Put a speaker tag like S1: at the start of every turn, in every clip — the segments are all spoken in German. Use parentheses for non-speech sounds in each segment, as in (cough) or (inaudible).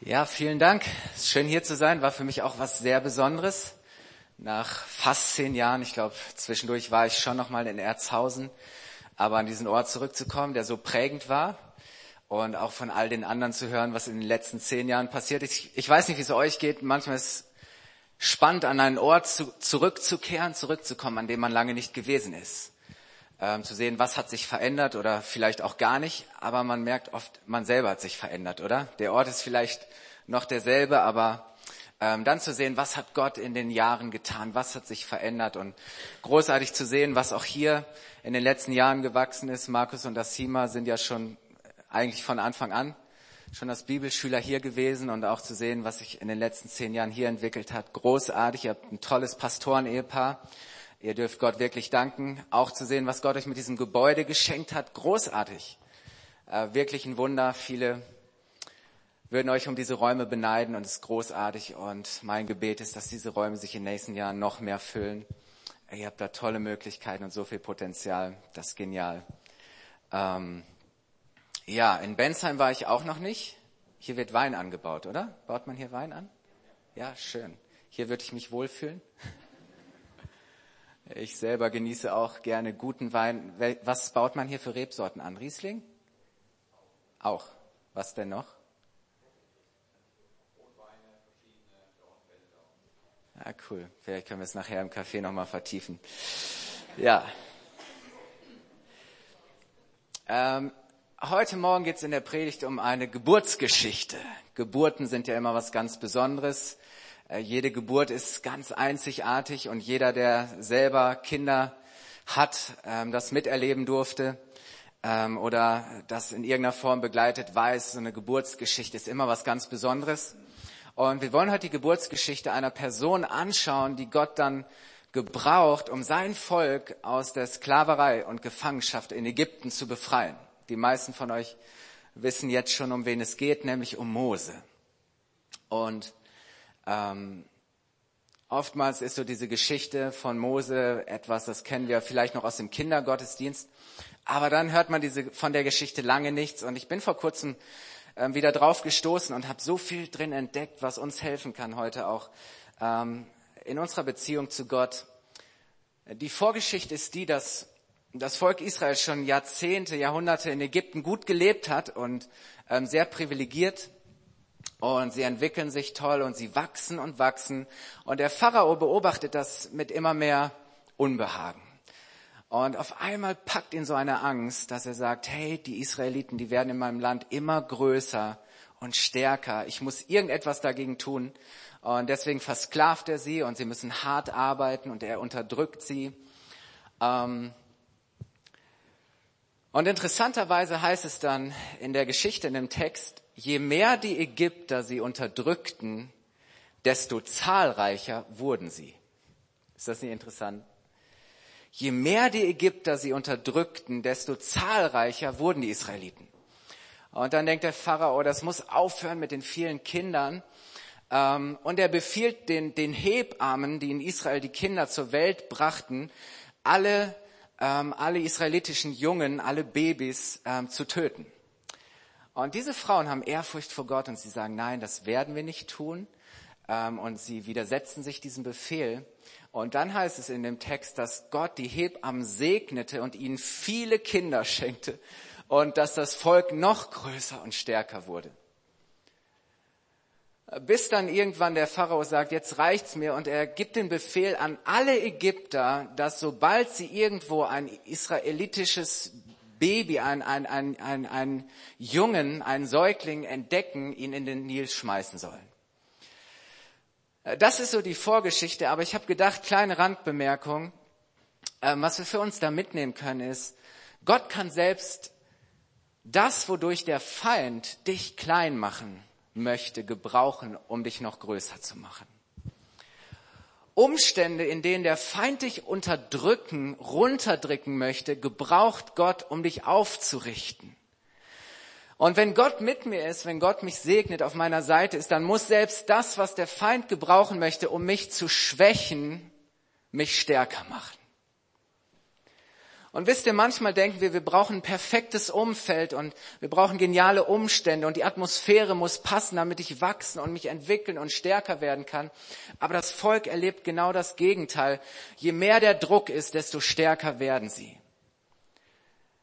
S1: Ja, vielen Dank. Ist schön hier zu sein. War für mich auch was sehr Besonderes. Nach fast zehn Jahren, ich glaube, zwischendurch war ich schon noch mal in Erzhausen, aber an diesen Ort zurückzukommen, der so prägend war und auch von all den anderen zu hören, was in den letzten zehn Jahren passiert ist. Ich, ich weiß nicht, wie es euch geht. Manchmal ist es spannend, an einen Ort zu, zurückzukehren, zurückzukommen, an dem man lange nicht gewesen ist ähm, zu sehen, was hat sich verändert oder vielleicht auch gar nicht, aber man merkt oft, man selber hat sich verändert, oder? Der Ort ist vielleicht noch derselbe, aber ähm, dann zu sehen, was hat Gott in den Jahren getan, was hat sich verändert und großartig zu sehen, was auch hier in den letzten Jahren gewachsen ist. Markus und Asima sind ja schon eigentlich von Anfang an schon als Bibelschüler hier gewesen und auch zu sehen, was sich in den letzten zehn Jahren hier entwickelt hat. Großartig, ihr habt ein tolles Pastorenehepaar Ihr dürft Gott wirklich danken, auch zu sehen, was Gott euch mit diesem Gebäude geschenkt hat. Großartig. Äh, wirklich ein Wunder. Viele würden euch um diese Räume beneiden und es ist großartig. Und mein Gebet ist, dass diese Räume sich in den nächsten Jahren noch mehr füllen. Ihr habt da tolle Möglichkeiten und so viel Potenzial. Das ist genial. Ähm, ja, in Bensheim war ich auch noch nicht. Hier wird Wein angebaut, oder? Baut man hier Wein an? Ja, schön. Hier würde ich mich wohlfühlen. (laughs) Ich selber genieße auch gerne guten Wein. Was baut man hier für Rebsorten an? Riesling? Auch. Was denn noch? Ah, cool. Vielleicht können wir es nachher im Café nochmal vertiefen. Ja. Ähm, heute Morgen geht es in der Predigt um eine Geburtsgeschichte. Geburten sind ja immer was ganz Besonderes. Äh, jede Geburt ist ganz einzigartig und jeder, der selber Kinder hat, ähm, das miterleben durfte ähm, oder das in irgendeiner Form begleitet, weiß, so eine Geburtsgeschichte ist immer was ganz Besonderes. Und wir wollen heute die Geburtsgeschichte einer Person anschauen, die Gott dann gebraucht, um sein Volk aus der Sklaverei und Gefangenschaft in Ägypten zu befreien. Die meisten von euch wissen jetzt schon, um wen es geht, nämlich um Mose. Und ähm, oftmals ist so diese Geschichte von Mose etwas, das kennen wir vielleicht noch aus dem Kindergottesdienst. Aber dann hört man diese, von der Geschichte lange nichts. Und ich bin vor kurzem ähm, wieder drauf gestoßen und habe so viel drin entdeckt, was uns helfen kann heute auch ähm, in unserer Beziehung zu Gott. Die Vorgeschichte ist die, dass das Volk Israel schon Jahrzehnte, Jahrhunderte in Ägypten gut gelebt hat und ähm, sehr privilegiert und sie entwickeln sich toll und sie wachsen und wachsen. Und der Pharao beobachtet das mit immer mehr Unbehagen. Und auf einmal packt ihn so eine Angst, dass er sagt, hey, die Israeliten, die werden in meinem Land immer größer und stärker. Ich muss irgendetwas dagegen tun. Und deswegen versklavt er sie und sie müssen hart arbeiten und er unterdrückt sie. Ähm, und interessanterweise heißt es dann in der Geschichte, in dem Text, je mehr die Ägypter sie unterdrückten, desto zahlreicher wurden sie. Ist das nicht interessant? Je mehr die Ägypter sie unterdrückten, desto zahlreicher wurden die Israeliten. Und dann denkt der Pharao, das muss aufhören mit den vielen Kindern. Ähm, und er befiehlt den, den Hebammen, die in Israel die Kinder zur Welt brachten, alle, ähm, alle israelitischen Jungen, alle Babys ähm, zu töten. Und diese Frauen haben Ehrfurcht vor Gott und sie sagen, nein, das werden wir nicht tun. Ähm, und sie widersetzen sich diesem Befehl. Und dann heißt es in dem Text, dass Gott die Hebammen segnete und ihnen viele Kinder (laughs) schenkte und dass das Volk noch größer und stärker wurde. Bis dann irgendwann der Pharao sagt, jetzt reicht's mir. Und er gibt den Befehl an alle Ägypter, dass sobald sie irgendwo ein israelitisches Baby, ein, ein, ein, ein, ein Jungen, einen Säugling entdecken, ihn in den Nil schmeißen sollen. Äh, das ist so die Vorgeschichte, aber ich habe gedacht, kleine Randbemerkung, ähm, was wir für uns da mitnehmen können, ist, Gott kann selbst das, wodurch der Feind dich klein machen möchte, gebrauchen, um dich noch größer zu machen. Umstände, in denen der Feind dich unterdrücken, runterdrücken möchte, gebraucht Gott, um dich aufzurichten. Und wenn Gott mit mir ist, wenn Gott mich segnet, auf meiner Seite ist, dann muss selbst das, was der Feind gebrauchen möchte, um mich zu schwächen, mich stärker machen. Und wisst ihr, manchmal denken wir, wir brauchen ein perfektes Umfeld und wir brauchen geniale Umstände und die Atmosphäre muss passen, damit ich wachsen und mich entwickeln und stärker werden kann. Aber das Volk erlebt genau das Gegenteil. Je mehr der Druck ist, desto stärker werden sie.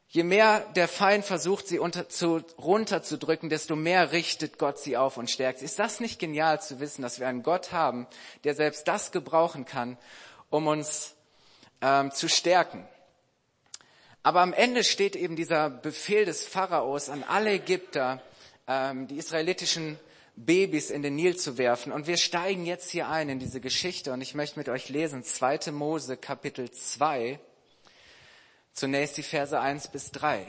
S1: Je mehr der Feind versucht, sie unter, zu, runterzudrücken, desto mehr richtet Gott sie auf und stärkt sie. Ist das nicht genial zu wissen, dass wir einen Gott haben, der selbst das gebrauchen kann, um uns ähm, zu stärken? Aber am Ende steht eben dieser Befehl des Pharaos an alle Ägypter, ähm, die israelitischen Babys in den Nil zu werfen. Und wir steigen jetzt hier ein in diese Geschichte und ich möchte mit euch lesen 2. Mose Kapitel 2, zunächst die Verse 1 bis 3.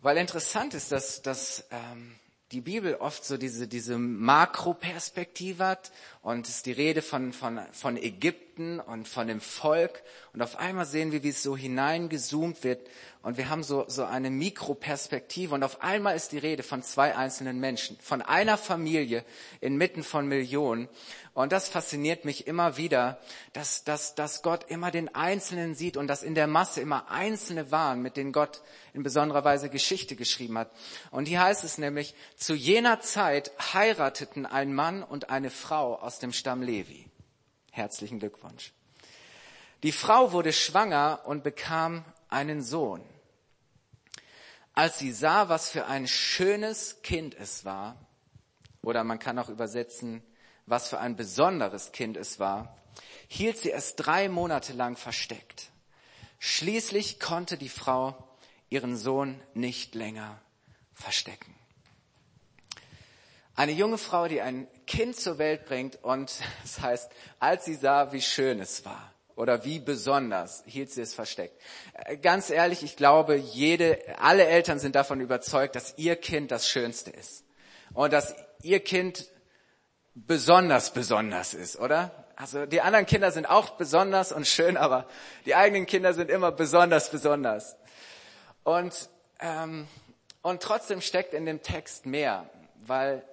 S1: Weil interessant ist, dass, dass ähm, die Bibel oft so diese, diese Makroperspektive hat und es ist die Rede von, von, von Ägypten und von dem Volk. Und auf einmal sehen wir, wie es so hineingezoomt wird und wir haben so, so eine Mikroperspektive und auf einmal ist die Rede von zwei einzelnen Menschen, von einer Familie inmitten von Millionen. Und das fasziniert mich immer wieder, dass, dass, dass Gott immer den Einzelnen sieht und dass in der Masse immer Einzelne waren, mit denen Gott in besonderer Weise Geschichte geschrieben hat. Und hier heißt es nämlich, zu jener Zeit heirateten ein Mann und eine Frau aus dem Stamm Levi. Herzlichen Glückwunsch. Die Frau wurde schwanger und bekam einen Sohn. Als sie sah, was für ein schönes Kind es war, oder man kann auch übersetzen, was für ein besonderes Kind es war, hielt sie es drei Monate lang versteckt. Schließlich konnte die Frau ihren Sohn nicht länger verstecken. Eine junge Frau, die ein Kind zur Welt bringt und (laughs) das heißt, als sie sah, wie schön es war oder wie besonders hielt sie es versteckt. Äh, ganz ehrlich, ich glaube, jede, alle Eltern sind davon überzeugt, dass ihr Kind das Schönste ist. Und dass ihr Kind besonders besonders ist, oder? Also die anderen Kinder sind auch besonders und schön, aber die eigenen Kinder sind immer besonders besonders. Und, ähm, und trotzdem steckt in dem Text mehr, weil,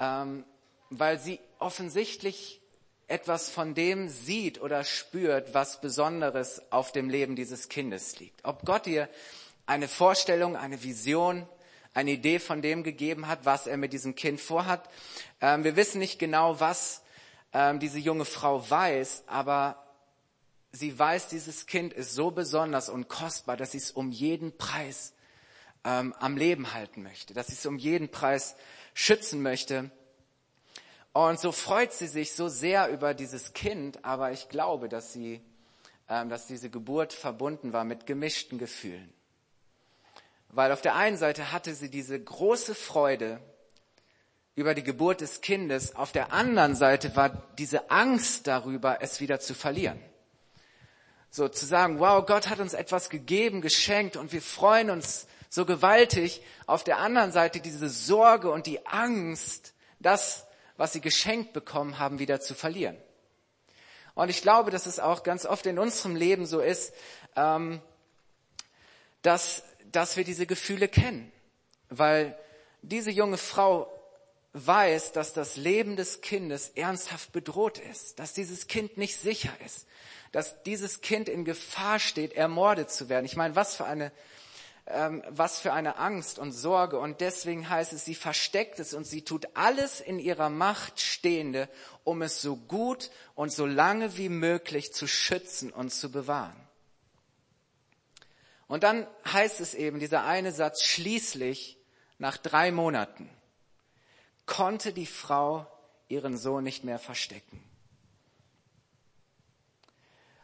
S1: ähm, weil sie offensichtlich etwas von dem sieht oder spürt, was Besonderes auf dem Leben dieses Kindes liegt. Ob Gott ihr eine Vorstellung, eine Vision, eine Idee von dem gegeben hat, was er mit diesem Kind vorhat. Ähm, wir wissen nicht genau, was ähm, diese junge Frau weiß, aber sie weiß, dieses Kind ist so besonders und kostbar, dass sie es um jeden Preis ähm, am Leben halten möchte, dass sie es um jeden Preis schützen möchte. Und so freut sie sich so sehr über dieses Kind, aber ich glaube, dass sie, ähm, dass diese Geburt verbunden war mit gemischten Gefühlen. Weil auf der einen Seite hatte sie diese große Freude über die Geburt des Kindes, auf der anderen Seite war diese Angst darüber, es wieder zu verlieren. So zu sagen, wow, Gott hat uns etwas gegeben, geschenkt und wir freuen uns so gewaltig. Auf der anderen Seite diese Sorge und die Angst, dass was sie geschenkt bekommen haben, wieder zu verlieren. Und ich glaube, dass es auch ganz oft in unserem Leben so ist, ähm, dass, dass wir diese Gefühle kennen. Weil diese junge Frau weiß, dass das Leben des Kindes ernsthaft bedroht ist, dass dieses Kind nicht sicher ist, dass dieses Kind in Gefahr steht, ermordet zu werden. Ich meine, was für eine ähm, was für eine Angst und Sorge. Und deswegen heißt es, sie versteckt es und sie tut alles in ihrer Macht Stehende, um es so gut und so lange wie möglich zu schützen und zu bewahren. Und dann heißt es eben, dieser eine Satz, schließlich nach drei Monaten konnte die Frau ihren Sohn nicht mehr verstecken.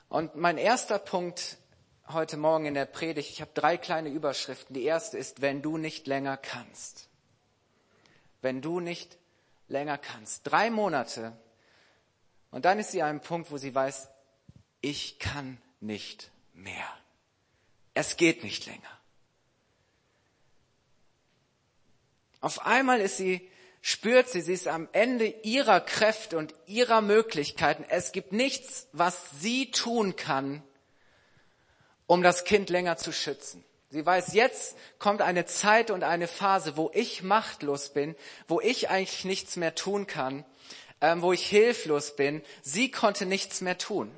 S1: Und mein erster Punkt heute Morgen in der Predigt. Ich habe drei kleine Überschriften. Die erste ist, wenn du nicht länger kannst. Wenn du nicht länger kannst. Drei Monate. Und dann ist sie an einem Punkt, wo sie weiß, ich kann nicht mehr. Es geht nicht länger. Auf einmal ist sie, spürt sie, sie ist am Ende ihrer Kräfte und ihrer Möglichkeiten. Es gibt nichts, was sie tun kann, um das Kind länger zu schützen. Sie weiß, jetzt kommt eine Zeit und eine Phase, wo ich machtlos bin, wo ich eigentlich nichts mehr tun kann, ähm, wo ich hilflos bin. Sie konnte nichts mehr tun.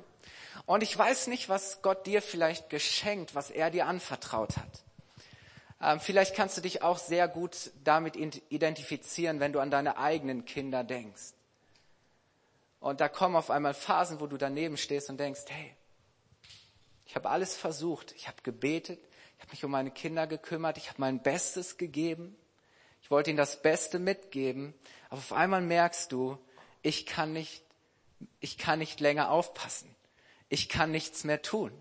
S1: Und ich weiß nicht, was Gott dir vielleicht geschenkt, was er dir anvertraut hat. Ähm, vielleicht kannst du dich auch sehr gut damit identifizieren, wenn du an deine eigenen Kinder denkst. Und da kommen auf einmal Phasen, wo du daneben stehst und denkst, hey, ich habe alles versucht, ich habe gebetet, ich habe mich um meine Kinder gekümmert, ich habe mein Bestes gegeben, ich wollte ihnen das Beste mitgeben, aber auf einmal merkst du, ich kann nicht, ich kann nicht länger aufpassen, ich kann nichts mehr tun.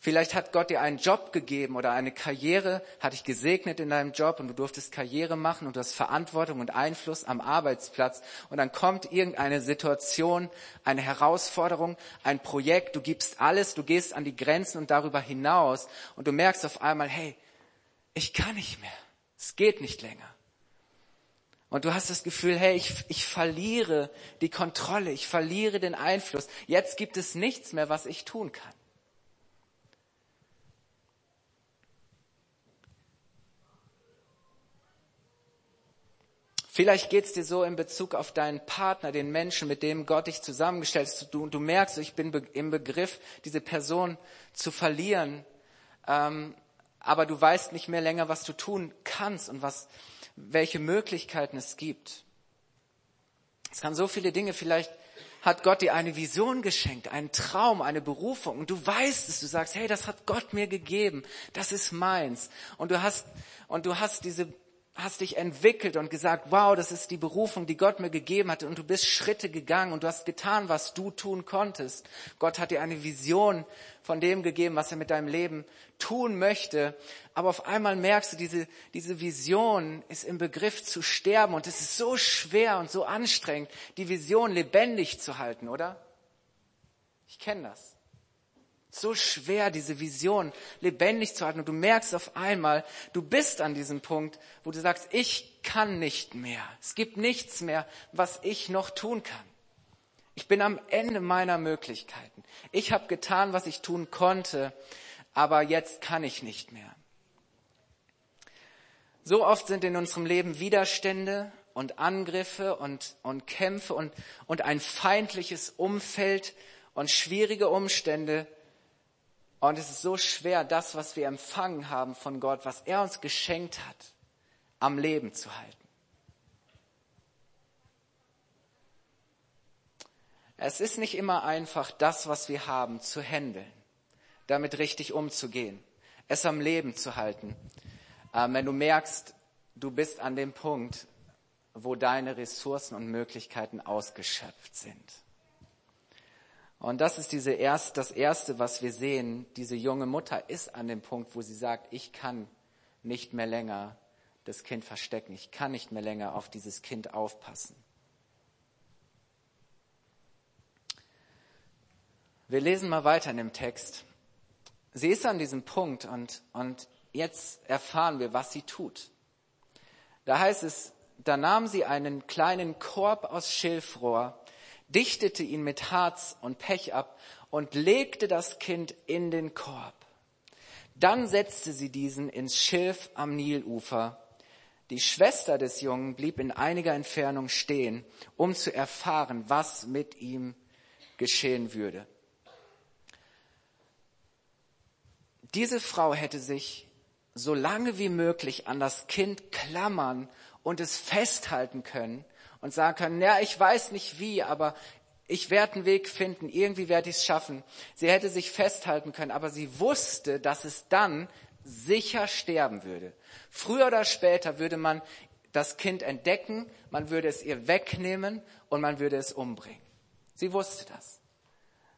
S1: Vielleicht hat Gott dir einen Job gegeben oder eine Karriere, hat dich gesegnet in deinem Job und du durftest Karriere machen und du hast Verantwortung und Einfluss am Arbeitsplatz und dann kommt irgendeine Situation, eine Herausforderung, ein Projekt, du gibst alles, du gehst an die Grenzen und darüber hinaus und du merkst auf einmal, hey, ich kann nicht mehr, es geht nicht länger. Und du hast das Gefühl, hey, ich, ich verliere die Kontrolle, ich verliere den Einfluss. Jetzt gibt es nichts mehr, was ich tun kann. Vielleicht geht's dir so in Bezug auf deinen Partner, den Menschen, mit dem Gott dich zusammengestellt hat. Du, du merkst, ich bin im Begriff, diese Person zu verlieren, ähm, aber du weißt nicht mehr länger, was du tun kannst und was, welche Möglichkeiten es gibt. Es kann so viele Dinge, vielleicht hat Gott dir eine Vision geschenkt, einen Traum, eine Berufung und du weißt es, du sagst, hey, das hat Gott mir gegeben, das ist meins und du hast und du hast diese hast dich entwickelt und gesagt, wow, das ist die Berufung, die Gott mir gegeben hat und du bist Schritte gegangen und du hast getan, was du tun konntest. Gott hat dir eine Vision von dem gegeben, was er mit deinem Leben tun möchte. Aber auf einmal merkst du, diese, diese Vision ist im Begriff zu sterben und es ist so schwer und so anstrengend, die Vision lebendig zu halten, oder? Ich kenne das so schwer, diese Vision lebendig zu halten. Und du merkst auf einmal, du bist an diesem Punkt, wo du sagst, ich kann nicht mehr. Es gibt nichts mehr, was ich noch tun kann. Ich bin am Ende meiner Möglichkeiten. Ich habe getan, was ich tun konnte, aber jetzt kann ich nicht mehr. So oft sind in unserem Leben Widerstände und Angriffe und, und Kämpfe und, und ein feindliches Umfeld und schwierige Umstände, und es ist so schwer, das, was wir empfangen haben von Gott, was er uns geschenkt hat, am Leben zu halten. Es ist nicht immer einfach, das, was wir haben, zu handeln, damit richtig umzugehen, es am Leben zu halten. Ähm, wenn du merkst, du bist an dem Punkt, wo deine Ressourcen und Möglichkeiten ausgeschöpft sind. Und das ist diese erst, das Erste, was wir sehen. Diese junge Mutter ist an dem Punkt, wo sie sagt, ich kann nicht mehr länger das Kind verstecken. Ich kann nicht mehr länger auf dieses Kind aufpassen. Wir lesen mal weiter in dem Text. Sie ist an diesem Punkt und, und jetzt erfahren wir, was sie tut. Da heißt es, da nahm sie einen kleinen Korb aus Schilfrohr dichtete ihn mit Harz und Pech ab und legte das Kind in den Korb. Dann setzte sie diesen ins Schilf am Nilufer. Die Schwester des Jungen blieb in einiger Entfernung stehen, um zu erfahren, was mit ihm geschehen würde. Diese Frau hätte sich so lange wie möglich an das Kind klammern und es festhalten können und sagen können, ja, ich weiß nicht wie, aber ich werde einen Weg finden, irgendwie werde ich es schaffen. Sie hätte sich festhalten können, aber sie wusste, dass es dann sicher sterben würde. Früher oder später würde man das Kind entdecken, man würde es ihr wegnehmen und man würde es umbringen. Sie wusste das.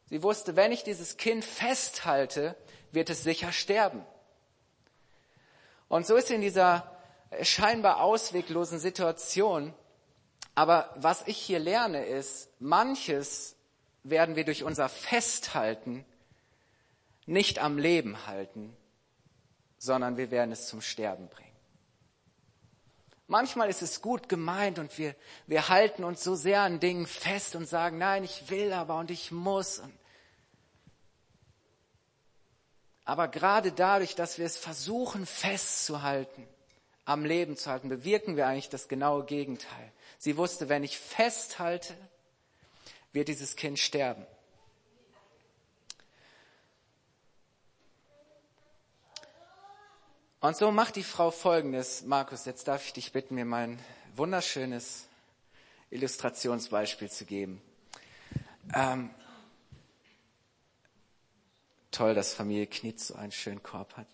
S1: Sie wusste, wenn ich dieses Kind festhalte, wird es sicher sterben. Und so ist sie in dieser scheinbar ausweglosen Situation aber was ich hier lerne ist, manches werden wir durch unser Festhalten nicht am Leben halten, sondern wir werden es zum Sterben bringen. Manchmal ist es gut gemeint und wir, wir halten uns so sehr an Dingen fest und sagen, nein, ich will aber und ich muss. Aber gerade dadurch, dass wir es versuchen festzuhalten, am Leben zu halten, bewirken wir eigentlich das genaue Gegenteil. Sie wusste, wenn ich festhalte, wird dieses Kind sterben. Und so macht die Frau Folgendes. Markus, jetzt darf ich dich bitten, mir mein wunderschönes Illustrationsbeispiel zu geben. Ähm, toll, dass Familie Knitz so einen schönen Korb hat.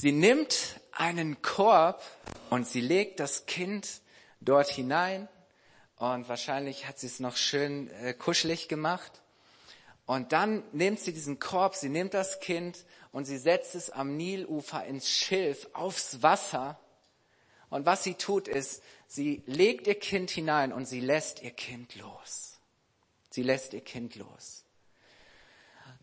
S1: Sie nimmt einen Korb und sie legt das Kind dort hinein und wahrscheinlich hat sie es noch schön äh, kuschelig gemacht. Und dann nimmt sie diesen Korb, sie nimmt das Kind und sie setzt es am Nilufer ins Schilf, aufs Wasser. Und was sie tut ist, sie legt ihr Kind hinein und sie lässt ihr Kind los. Sie lässt ihr Kind los.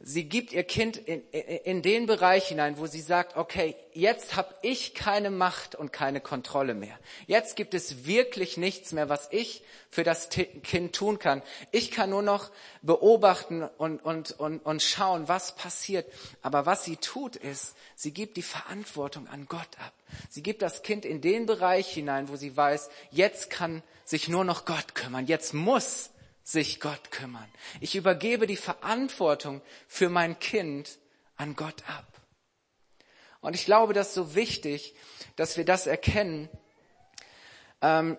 S1: Sie gibt ihr Kind in, in, den Bereich hinein, wo sie sagt, okay, jetzt habe ich keine Macht und keine Kontrolle mehr. Jetzt gibt es wirklich nichts mehr, was ich für das Kind tun kann. Ich kann nur noch beobachten und, und, und, und schauen, was passiert. Aber was sie tut, ist, sie gibt die Verantwortung an Gott ab. Sie gibt das Kind in den Bereich hinein, wo sie weiß, jetzt kann sich nur noch Gott kümmern. Jetzt muss sich Gott kümmern. Ich übergebe die Verantwortung für mein Kind an Gott ab. Und ich glaube, das ist so wichtig, dass wir das erkennen, ähm,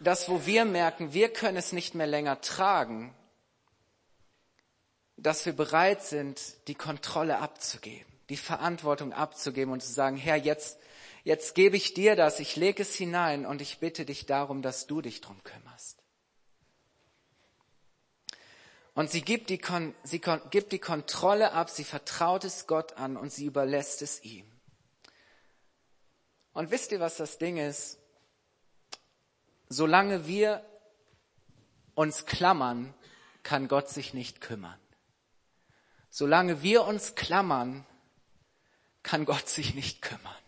S1: dass wo wir merken, wir können es nicht mehr länger tragen, dass wir bereit sind, die Kontrolle abzugeben, die Verantwortung abzugeben und zu sagen, Herr, jetzt jetzt gebe ich dir das, ich lege es hinein und ich bitte dich darum, dass du dich drum kümmerst. Und sie gibt die, sie gibt die Kontrolle ab, sie vertraut es Gott an und sie überlässt es ihm. Und wisst ihr, was das Ding ist? Solange wir uns klammern, kann Gott sich nicht kümmern. Solange wir uns klammern, kann Gott sich nicht kümmern.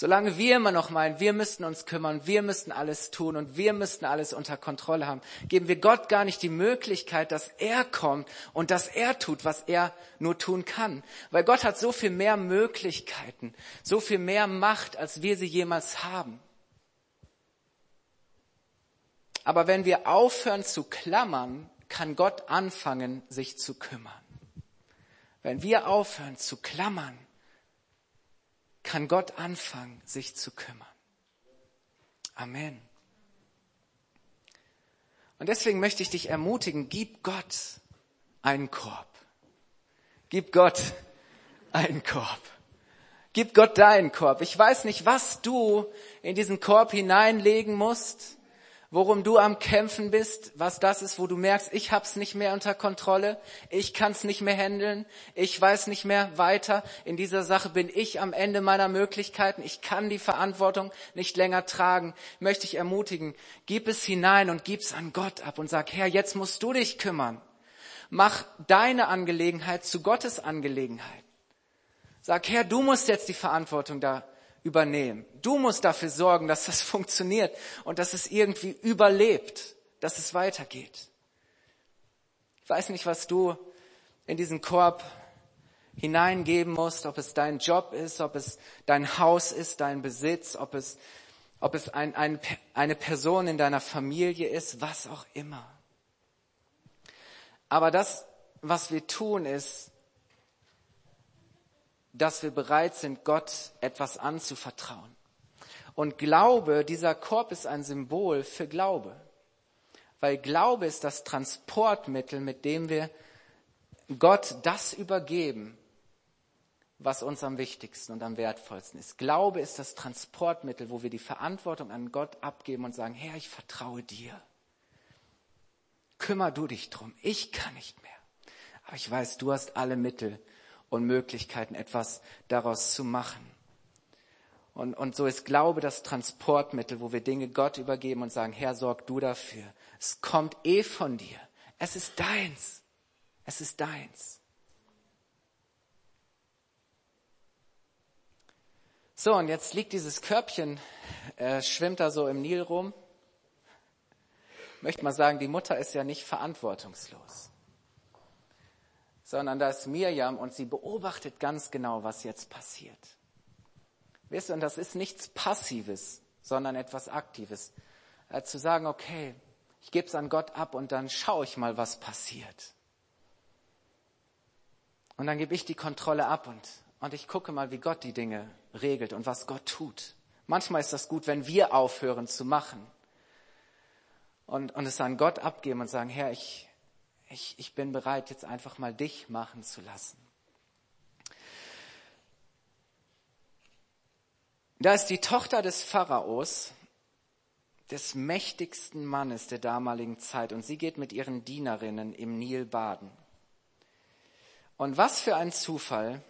S1: Solange wir immer noch meinen, wir müssten uns kümmern, wir müssten alles tun und wir müssten alles unter Kontrolle haben, geben wir Gott gar nicht die Möglichkeit, dass er kommt und dass er tut, was er nur tun kann. Weil Gott hat so viel mehr Möglichkeiten, so viel mehr Macht, als wir sie jemals haben. Aber wenn wir aufhören zu klammern, kann Gott anfangen, sich zu kümmern. Wenn wir aufhören zu klammern, kann Gott anfangen, sich zu kümmern. Amen. Und deswegen möchte ich dich ermutigen, gib Gott einen Korb. Gib Gott einen Korb. Gib Gott deinen Korb. Ich weiß nicht, was du in diesen Korb hineinlegen musst worum du am Kämpfen bist, was das ist, wo du merkst, ich hab's nicht mehr unter Kontrolle, ich kann's nicht mehr handeln, ich weiß nicht mehr weiter, in dieser Sache bin ich am Ende meiner Möglichkeiten, ich kann die Verantwortung nicht länger tragen, möchte ich ermutigen, gib es hinein und gib's an Gott ab und sag, Herr, jetzt musst du dich kümmern. Mach deine Angelegenheit zu Gottes Angelegenheit. Sag, Herr, du musst jetzt die Verantwortung da übernehmen. Du musst dafür sorgen, dass das (laughs) funktioniert und dass es irgendwie überlebt, dass es weitergeht. Ich weiß nicht, was du in diesen Korb hineingeben musst, ob es dein Job ist, ob es dein Haus ist, dein Besitz, ob es, ob es ein, ein, eine Person in deiner Familie ist, was auch immer. Aber das, was wir tun, ist, dass wir bereit sind, Gott etwas anzuvertrauen. Und Glaube, dieser Korb ist ein Symbol für Glaube. Weil Glaube ist das Transportmittel, mit dem wir Gott das übergeben, was uns am wichtigsten und am wertvollsten ist. Glaube ist das Transportmittel, wo wir die Verantwortung an Gott abgeben und sagen, Herr, ich vertraue dir. Kümmer du dich drum. Ich kann nicht mehr. Aber ich weiß, du hast alle Mittel, und Möglichkeiten, etwas daraus zu machen. Und, und so ist Glaube das Transportmittel, wo wir Dinge Gott übergeben und sagen, Herr, sorg du dafür. Es kommt eh von dir. Es ist deins. Es ist deins. So, und jetzt liegt dieses Körbchen, äh, schwimmt da so im Nil rum. Ich möchte mal sagen, die Mutter ist ja nicht verantwortungslos sondern da ist Mirjam und sie beobachtet ganz genau, was jetzt passiert. Wisst ihr, und das ist nichts Passives, sondern etwas Aktives. Äh, zu sagen, okay, ich gebe es an Gott ab und dann schaue ich mal, was passiert. Und dann gebe ich die Kontrolle ab und, und ich gucke mal, wie Gott die Dinge regelt und was Gott tut. Manchmal ist das gut, wenn wir aufhören zu machen und, und es an Gott abgeben und sagen, Herr, ich, ich, ich bin bereit, jetzt einfach mal dich machen zu lassen. Da ist die Tochter des Pharaos, des mächtigsten Mannes der damaligen Zeit, und sie geht mit ihren Dienerinnen im Nil baden. Und was für ein Zufall,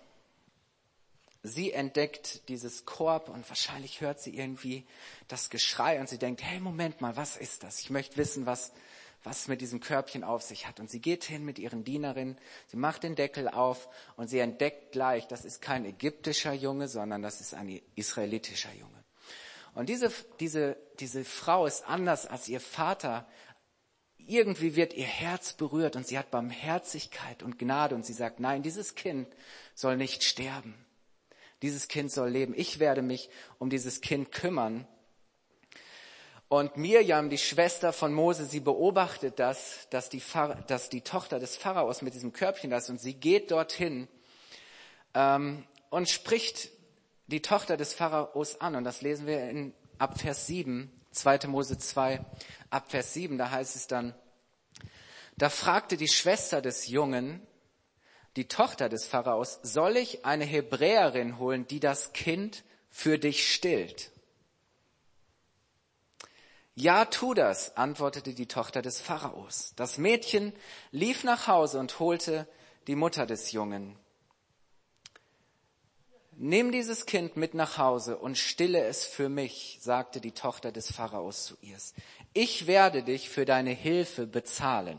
S1: sie entdeckt dieses Korb und wahrscheinlich hört sie irgendwie das Geschrei und sie denkt, hey, Moment mal, was ist das? Ich möchte wissen, was, was mit diesem Körbchen auf sich hat. Und sie geht hin mit ihren Dienerinnen, sie macht den Deckel auf und sie entdeckt gleich, das ist kein ägyptischer Junge, sondern das ist ein israelitischer Junge. Und diese, diese, diese Frau ist anders als ihr Vater. Irgendwie wird ihr Herz berührt und sie hat Barmherzigkeit und Gnade und sie sagt, nein, dieses Kind soll nicht sterben. Dieses Kind soll leben. Ich werde mich um dieses Kind kümmern. Und Mirjam, die Schwester von Mose, sie beobachtet das, dass die, dass die Tochter des Pharaos mit diesem Körbchen da ist und sie geht dorthin ähm, und spricht die Tochter des Pharaos an. Und das lesen wir in, ab Vers 7, 2. Mose 2, ab Vers 7, da heißt es dann, da fragte die Schwester des Jungen, die Tochter des Pharaos, soll ich eine Hebräerin holen, die das Kind für dich stillt? Ja, tu das, antwortete die Tochter des Pharaos. Das Mädchen lief nach Hause und holte die Mutter des Jungen. Nimm dieses Kind mit nach Hause und stille es für mich, sagte die Tochter des Pharaos zu ihr. Ich werde dich für deine Hilfe bezahlen.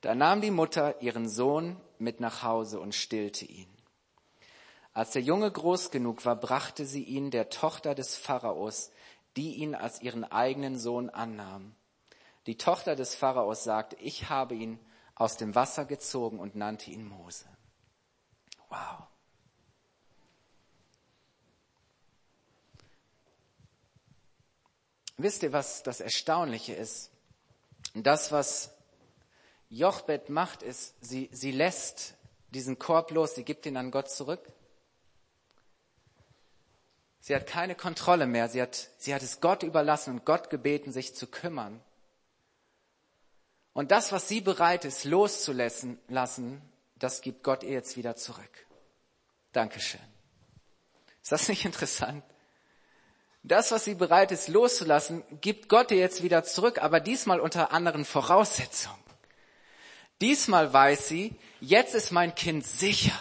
S1: Da nahm die Mutter ihren Sohn mit nach Hause und stillte ihn. Als der Junge groß genug war, brachte sie ihn der Tochter des Pharaos, die ihn als ihren eigenen Sohn annahm. Die Tochter des Pharaos sagte, ich habe ihn aus dem Wasser gezogen und nannte ihn Mose. Wow. Wisst ihr, was das Erstaunliche ist? Das, was Jochbet macht, ist, sie, sie lässt diesen Korb los, sie gibt ihn an Gott zurück Sie hat keine Kontrolle mehr. Sie hat, sie hat es Gott überlassen und Gott gebeten, sich zu kümmern. Und das, was sie bereit ist, loszulassen, lassen, das gibt Gott ihr jetzt wieder zurück. Dankeschön. Ist das nicht interessant? Das, was sie bereit ist loszulassen, gibt Gott ihr jetzt wieder zurück, aber diesmal unter anderen Voraussetzungen. Diesmal weiß sie, jetzt ist mein Kind sicher.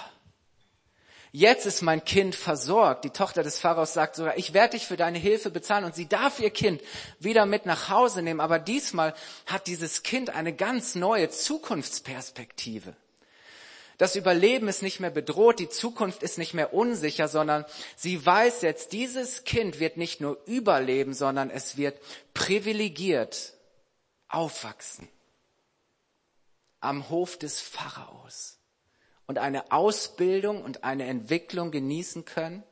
S1: Jetzt ist mein Kind versorgt. Die Tochter des Pharaos sagt sogar, ich werde dich für deine Hilfe bezahlen und sie darf ihr Kind wieder mit nach Hause nehmen. Aber diesmal hat dieses Kind eine ganz neue Zukunftsperspektive. Das Überleben ist nicht mehr bedroht, die Zukunft ist nicht mehr unsicher, sondern sie weiß jetzt, dieses Kind wird nicht nur überleben, sondern es wird privilegiert aufwachsen am Hof des Pharaos und eine Ausbildung und eine Entwicklung genießen können,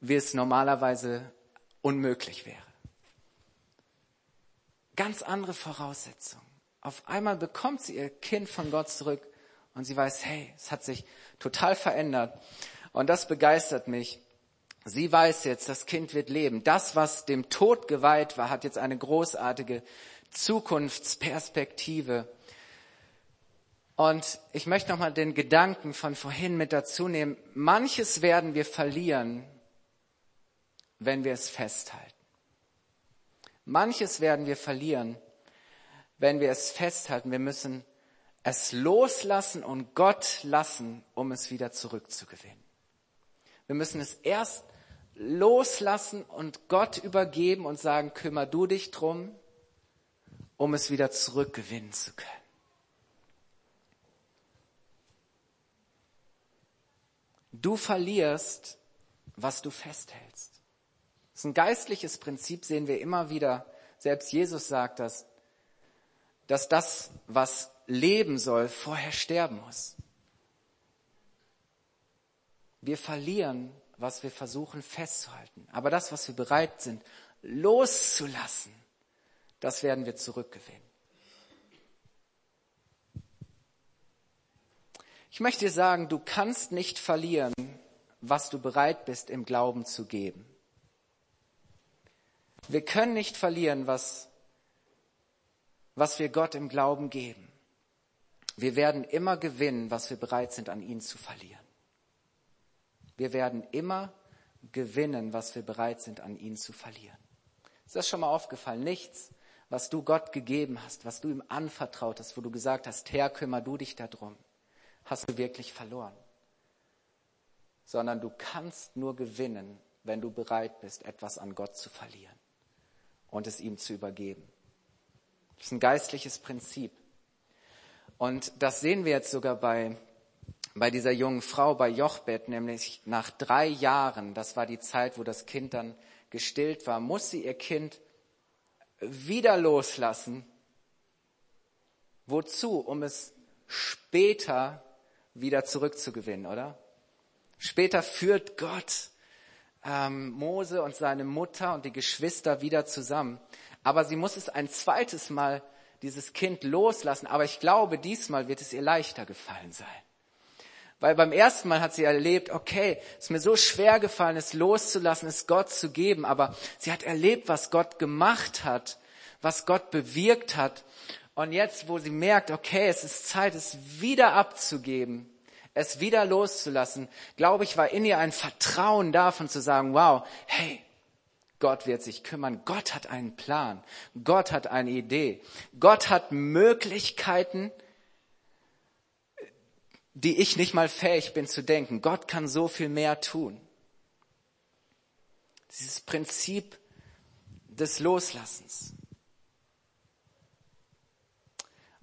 S1: wie es normalerweise unmöglich wäre. Ganz andere Voraussetzungen. Auf einmal bekommt sie ihr Kind von Gott zurück und sie weiß, hey, es hat sich total verändert. Und das begeistert mich. Sie weiß jetzt, das Kind wird leben. Das, was dem Tod geweiht war, hat jetzt eine großartige Zukunftsperspektive. Und ich möchte nochmal den Gedanken von vorhin mit dazu nehmen. Manches werden wir verlieren, wenn wir es festhalten. Manches werden wir verlieren, wenn wir es festhalten. Wir müssen es loslassen und Gott lassen, um es wieder zurückzugewinnen. Wir müssen es erst loslassen und Gott übergeben und sagen, kümmer du dich drum, um es wieder zurückgewinnen zu können. Du verlierst, was du festhältst. Das ist ein geistliches Prinzip, sehen wir immer wieder. Selbst Jesus sagt das, dass das, was leben soll, vorher sterben muss. Wir verlieren, was wir versuchen festzuhalten. Aber das, was wir bereit sind, loszulassen, das werden wir zurückgewinnen. Ich möchte dir sagen, du kannst nicht verlieren, was du bereit bist im Glauben zu geben. Wir können nicht verlieren, was, was wir Gott im Glauben geben. Wir werden immer gewinnen, was wir bereit sind, an ihn zu verlieren. Wir werden immer gewinnen, was wir bereit sind, an ihn zu verlieren. Ist das schon mal aufgefallen? Nichts, was du Gott gegeben hast, was du ihm anvertraut hast, wo du gesagt hast, Herr, kümmer du dich darum, hast du wirklich verloren. Sondern du kannst nur gewinnen, wenn du bereit bist, etwas an Gott zu verlieren und es ihm zu übergeben. Das ist ein geistliches Prinzip. Und das sehen wir jetzt sogar bei, bei dieser jungen Frau, bei Jochbet, nämlich nach drei Jahren, das war die Zeit, wo das Kind dann gestillt war, muss sie ihr Kind wieder loslassen. Wozu? Um es später wieder zurückzugewinnen, oder? Später führt Gott ähm, Mose und seine Mutter und die Geschwister wieder zusammen. Aber sie muss es ein zweites Mal dieses Kind loslassen. Aber ich glaube, diesmal wird es ihr leichter gefallen sein. Weil beim ersten Mal hat sie erlebt, okay, es ist mir so schwer gefallen, es loszulassen, es Gott zu geben. Aber sie hat erlebt, was Gott gemacht hat, was Gott bewirkt hat. Und jetzt, wo sie merkt, okay, es ist Zeit, es wieder abzugeben, es wieder loszulassen, glaube ich, war in ihr ein Vertrauen davon zu sagen, wow, hey, Gott wird sich kümmern. Gott hat einen Plan. Gott hat eine Idee. Gott hat Möglichkeiten, die ich nicht mal fähig bin zu denken. Gott kann so viel mehr tun. Dieses Prinzip des Loslassens.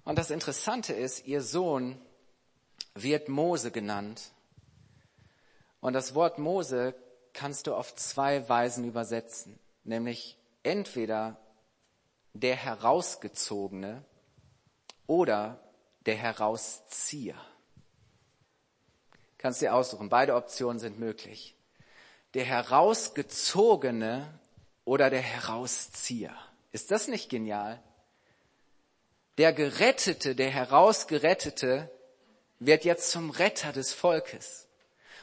S1: Und das Interessante ist, ihr Sohn wird Mose genannt. Und das Wort Mose kannst du auf zwei Weisen übersetzen, nämlich entweder der Herausgezogene oder der Herauszieher. Kannst dir aussuchen, beide Optionen sind möglich. Der Herausgezogene oder der Herauszieher. Ist das nicht genial? Der Gerettete, der Herausgerettete wird jetzt zum Retter des Volkes.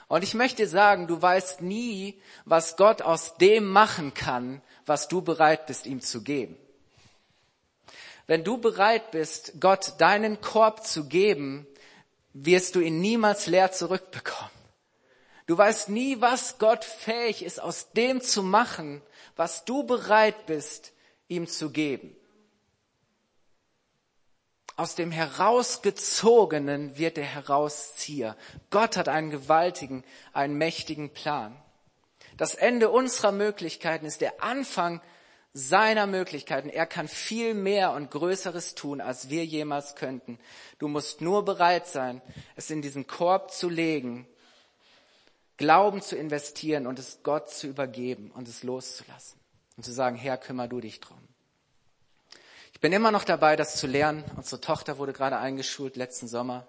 S1: Und ich möchte sagen, du weißt nie, was Gott aus dem machen kann, was du bereit bist, ihm zu geben. Wenn du bereit bist, Gott deinen Korb zu geben, wirst du ihn niemals leer zurückbekommen. Du weißt nie, was Gott fähig ist, aus dem zu machen, was du bereit bist, ihm zu geben. Aus dem Herausgezogenen wird der Herauszieher. Gott hat einen gewaltigen, einen mächtigen Plan. Das Ende unserer Möglichkeiten ist der Anfang seiner Möglichkeiten. Er kann viel mehr und Größeres tun, als wir jemals könnten. Du musst nur bereit sein, es in diesen Korb zu legen, Glauben zu investieren und es Gott zu übergeben und es loszulassen und zu sagen, Herr, kümmer du dich drum. Ich bin immer noch dabei, das zu lernen. Unsere Tochter wurde gerade eingeschult letzten Sommer.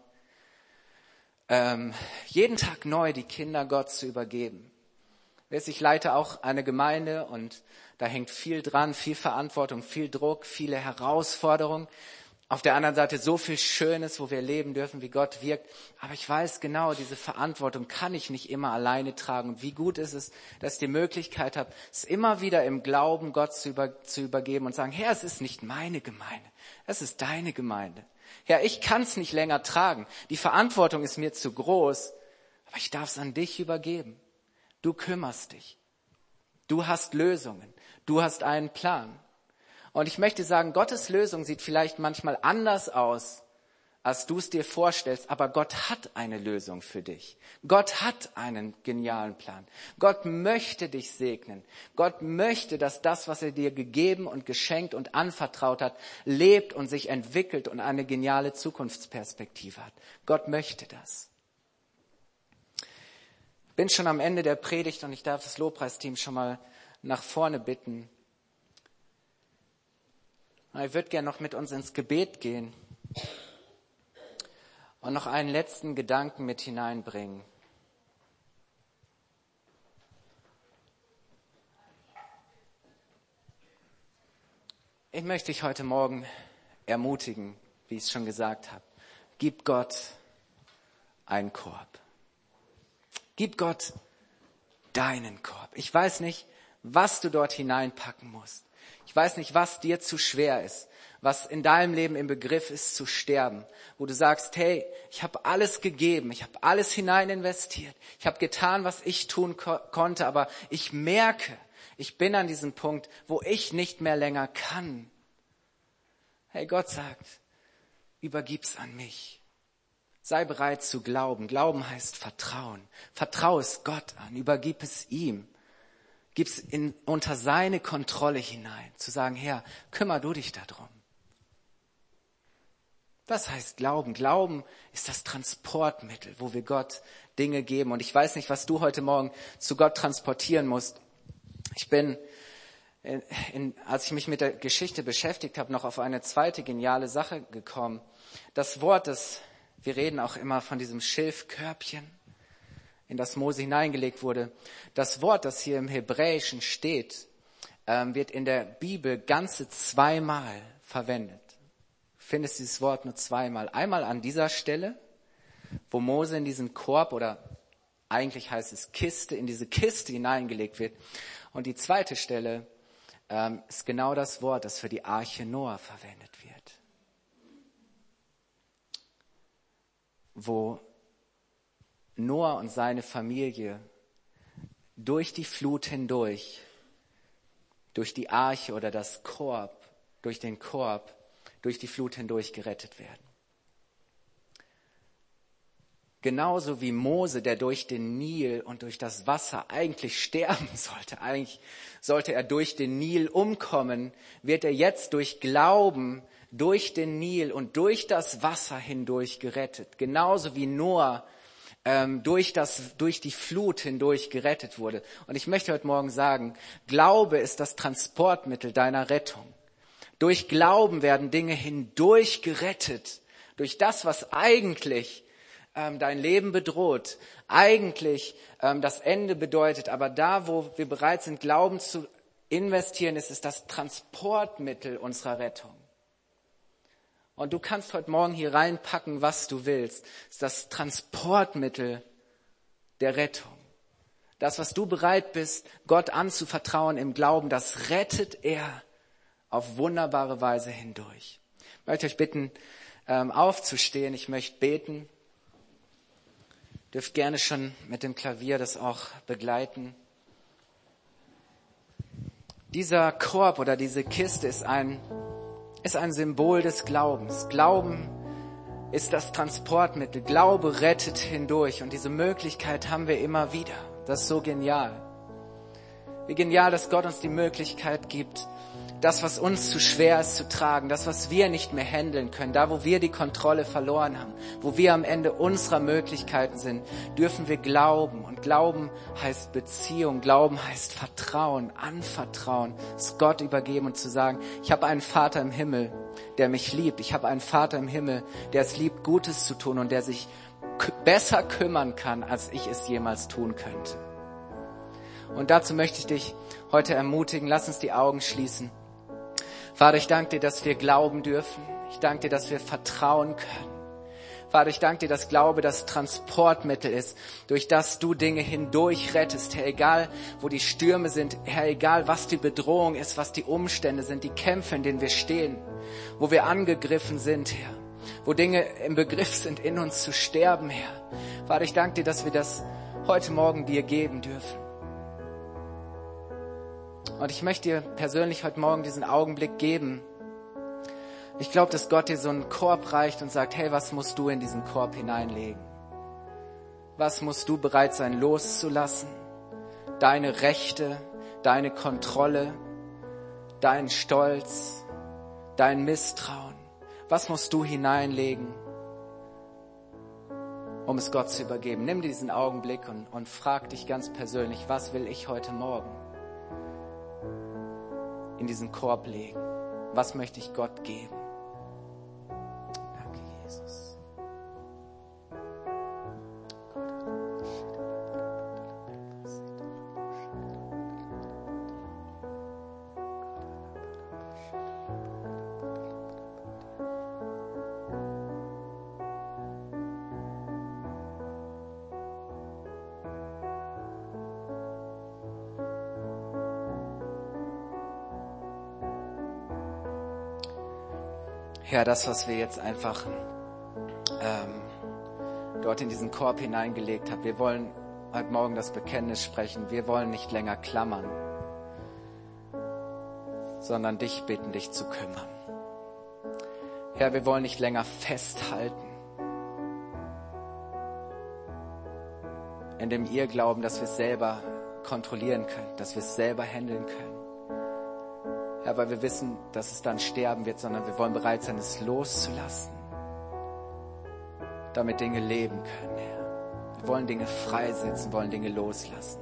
S1: Ähm, jeden Tag neu die Kinder Gott zu übergeben. Ich leite auch eine Gemeinde und da hängt viel dran, viel Verantwortung, viel Druck, viele Herausforderungen. Auf der anderen Seite so viel Schönes, wo wir leben dürfen, wie Gott wirkt. Aber ich weiß genau, diese Verantwortung kann ich nicht immer alleine tragen. Wie gut ist es, dass ich die Möglichkeit habe, es immer wieder im Glauben Gott zu, über, zu übergeben und sagen, Herr, es ist nicht meine Gemeinde, es ist deine Gemeinde. Herr, ich kann es nicht länger tragen. Die Verantwortung ist mir zu groß, aber ich darf es an dich übergeben. Du kümmerst dich. Du hast Lösungen. Du hast einen Plan. Und ich möchte sagen, Gottes Lösung sieht vielleicht manchmal anders aus, als du es dir vorstellst, aber Gott hat eine Lösung für dich. Gott hat einen genialen Plan. Gott möchte dich segnen. Gott möchte, dass das, was er dir gegeben und geschenkt und anvertraut hat, lebt und sich entwickelt und eine geniale Zukunftsperspektive hat. Gott möchte das. Bin schon am Ende der Predigt und ich darf das Lobpreisteam schon mal nach vorne bitten. Ich würde gerne noch mit uns ins Gebet gehen und noch einen letzten Gedanken mit hineinbringen. Ich möchte dich heute Morgen ermutigen, wie ich es schon gesagt habe. Gib Gott einen Korb. Gib Gott deinen Korb. Ich weiß nicht, was du dort hineinpacken musst. Ich weiß nicht, was dir zu schwer ist, was in deinem Leben im Begriff ist zu sterben, wo du sagst, hey, ich habe alles gegeben, ich habe alles hinein investiert, ich habe getan, was ich tun ko konnte, aber ich merke, ich bin an diesem Punkt, wo ich nicht mehr länger kann. Hey, Gott sagt, übergib's an mich. Sei bereit zu glauben. Glauben heißt Vertrauen. Vertraue es Gott an, übergib es ihm. Gib's in, unter seine Kontrolle hinein, zu sagen, Herr, kümmer du dich darum. Das heißt Glauben. Glauben ist das Transportmittel, wo wir Gott Dinge geben. Und ich weiß nicht, was du heute Morgen zu Gott transportieren musst. Ich bin, in, in, als ich mich mit der Geschichte beschäftigt habe, noch auf eine zweite geniale Sache gekommen. Das Wort, das, wir reden auch immer von diesem Schilfkörbchen in das Mose hineingelegt wurde. Das Wort, das hier im Hebräischen steht, ähm, wird in der Bibel ganze zweimal verwendet. Du findest dieses Wort nur zweimal. Einmal an dieser Stelle, wo Mose in diesen Korb oder eigentlich heißt es Kiste, in diese Kiste hineingelegt wird. Und die zweite Stelle ähm, ist genau das Wort, das für die Arche Noah verwendet wird. Wo Noah und seine Familie durch die Flut hindurch, durch die Arche oder das Korb, durch den Korb, durch die Flut hindurch gerettet werden. Genauso wie Mose, der durch den Nil und durch das Wasser eigentlich (laughs) sterben sollte, eigentlich sollte er durch den Nil umkommen, wird er jetzt durch Glauben durch den Nil und durch das Wasser hindurch gerettet. Genauso wie Noah ähm, durch, das, durch die Flut hindurch gerettet wurde. Und ich möchte heute Morgen sagen, Glaube ist das Transportmittel deiner Rettung. Durch Glauben werden Dinge hindurch gerettet. Durch das, was eigentlich ähm, dein Leben bedroht, eigentlich ähm, das Ende bedeutet. Aber da, wo wir bereit sind, Glauben zu investieren, ist es das Transportmittel unserer Rettung. Und du kannst heute Morgen hier reinpacken, was du willst. Das ist das Transportmittel der Rettung. Das, was du bereit bist, Gott anzuvertrauen im Glauben, das rettet er auf wunderbare Weise hindurch. Ich möchte euch bitten, ähm, aufzustehen. Ich möchte beten. Ihr dürft gerne schon mit dem Klavier das auch begleiten. Dieser Korb oder diese Kiste ist ein ist ein Symbol des Glaubens. Glauben ist das Transportmittel. Glaube rettet hindurch. Und diese Möglichkeit haben wir immer wieder. Das ist so genial. Wie genial, dass Gott uns die Möglichkeit gibt, das, was uns zu schwer ist zu tragen, das, was wir nicht mehr handeln können, da, wo wir die Kontrolle verloren haben, wo wir am Ende unserer Möglichkeiten sind, dürfen wir glauben. Und Glauben heißt Beziehung, Glauben heißt Vertrauen, Anvertrauen, es Gott übergeben und zu sagen, ich habe einen Vater im Himmel, der mich liebt. Ich habe einen Vater im Himmel, der es liebt, Gutes zu tun und der sich besser kümmern kann, als ich es jemals tun könnte. Und dazu möchte ich dich heute ermutigen. Lass uns die Augen schließen. Vater, ich danke dir, dass wir glauben dürfen. Ich danke dir, dass wir vertrauen können. Vater, ich danke dir, dass Glaube das Transportmittel ist, durch das du Dinge hindurch rettest. Herr, egal wo die Stürme sind, Herr, egal was die Bedrohung ist, was die Umstände sind, die Kämpfe, in denen wir stehen, wo wir angegriffen sind, Herr, wo Dinge im Begriff sind, in uns zu sterben, Herr. Vater, ich danke dir, dass wir das heute Morgen dir geben dürfen. Und ich möchte dir persönlich heute Morgen diesen Augenblick geben. Ich glaube, dass Gott dir so einen Korb reicht und sagt, hey, was musst du in diesen Korb hineinlegen? Was musst du bereit sein loszulassen? Deine Rechte, deine Kontrolle, dein Stolz, dein Misstrauen. Was musst du hineinlegen, um es Gott zu übergeben? Nimm diesen Augenblick und, und frag dich ganz persönlich, was will ich heute Morgen? In diesen Korb legen? Was möchte ich Gott geben? Herr, das, was wir jetzt einfach ähm, dort in diesen Korb hineingelegt haben, wir wollen heute Morgen das Bekenntnis sprechen. Wir wollen nicht länger klammern, sondern dich bitten, dich zu kümmern. Herr, wir wollen nicht länger festhalten in dem Irrglauben, dass wir es selber kontrollieren können, dass wir es selber handeln können. Weil wir wissen, dass es dann sterben wird, sondern wir wollen bereit sein, es loszulassen, damit Dinge leben können, Herr. Wir wollen Dinge freisetzen, wollen Dinge loslassen.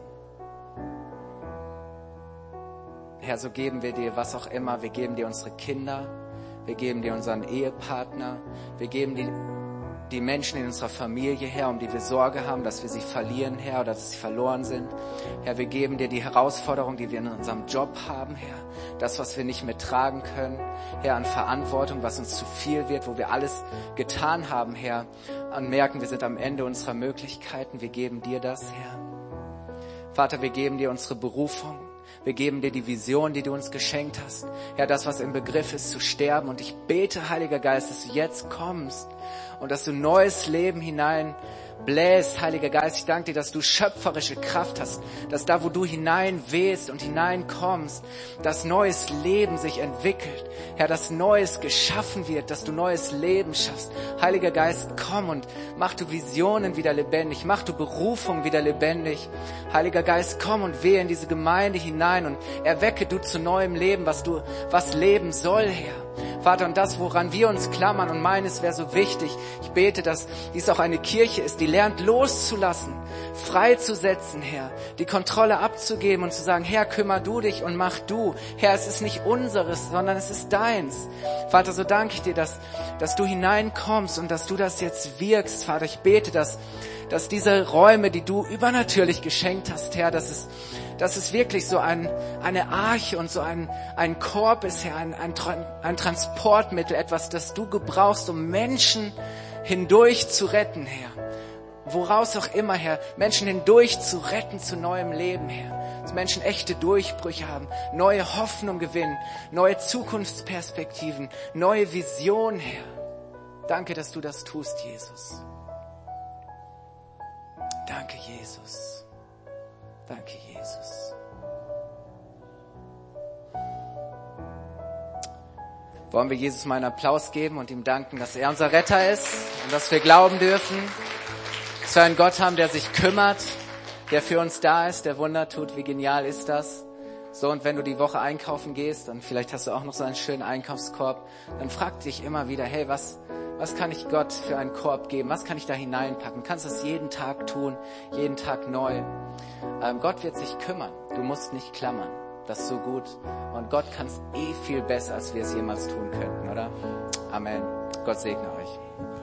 S1: Herr, so geben wir dir was auch immer. Wir geben dir unsere Kinder, wir geben dir unseren Ehepartner, wir geben dir die Menschen in unserer Familie, Herr, um die wir Sorge haben, dass wir sie verlieren, Herr, oder dass sie verloren sind. Herr, wir geben dir die Herausforderung, die wir in unserem Job haben, Herr. Das, was wir nicht mehr tragen können, Herr, an Verantwortung, was uns zu viel wird, wo wir alles getan haben, Herr, und merken, wir sind am Ende unserer Möglichkeiten. Wir geben dir das, Herr. Vater, wir geben dir unsere Berufung. Wir geben dir die Vision, die du uns geschenkt hast. Herr, das, was im Begriff ist zu sterben. Und ich bete, Heiliger Geist, dass du jetzt kommst und dass du neues Leben hinein bläst, Heiliger Geist. Ich danke dir, dass du schöpferische Kraft hast, dass da, wo du hinein wehst und hineinkommst, dass neues Leben sich entwickelt. Herr, dass Neues geschaffen wird, dass du neues Leben schaffst. Heiliger Geist, komm und mach du Visionen wieder lebendig, mach du Berufung wieder lebendig. Heiliger Geist, komm und wehe in diese Gemeinde hinein und erwecke du zu neuem Leben, was du, was leben soll, Herr. Vater, und das, woran wir uns klammern und meines wäre so wichtig. Ich bete, dass dies auch eine Kirche ist, die lernt loszulassen, freizusetzen, Herr, die Kontrolle abzugeben und zu sagen, Herr, kümmer du dich und mach du. Herr, es ist nicht unseres, sondern es ist deins. Vater, so danke ich dir, dass, dass du hineinkommst und dass du das jetzt wirkst. Vater, ich bete, dass, dass diese Räume, die du übernatürlich geschenkt hast, Herr, dass es dass es wirklich so ein, eine Arche und so ein, ein Korb ist, Herr, ein, ein, ein Transportmittel, etwas, das du gebrauchst, um Menschen hindurch zu retten, Herr. Woraus auch immer, Herr, Menschen hindurch zu retten zu neuem Leben, Herr. Dass Menschen echte Durchbrüche haben, neue Hoffnung gewinnen, neue Zukunftsperspektiven, neue Visionen, Herr. Danke, dass du das tust, Jesus. Danke, Jesus. Danke, Jesus. Wollen wir Jesus mal einen Applaus geben und ihm danken, dass er unser Retter ist und dass wir glauben dürfen, dass wir einen Gott haben, der sich kümmert, der für uns da ist, der Wunder tut. Wie genial ist das? So, und wenn du die Woche einkaufen gehst, und vielleicht hast du auch noch so einen schönen Einkaufskorb, dann frag dich immer wieder, hey, was, was kann ich Gott für einen Korb geben? Was kann ich da hineinpacken? Du kannst das jeden Tag tun, jeden Tag neu. Ähm, Gott wird sich kümmern. Du musst nicht klammern. Das ist so gut. Und Gott kann es eh viel besser, als wir es jemals tun könnten, oder? Amen. Gott segne euch.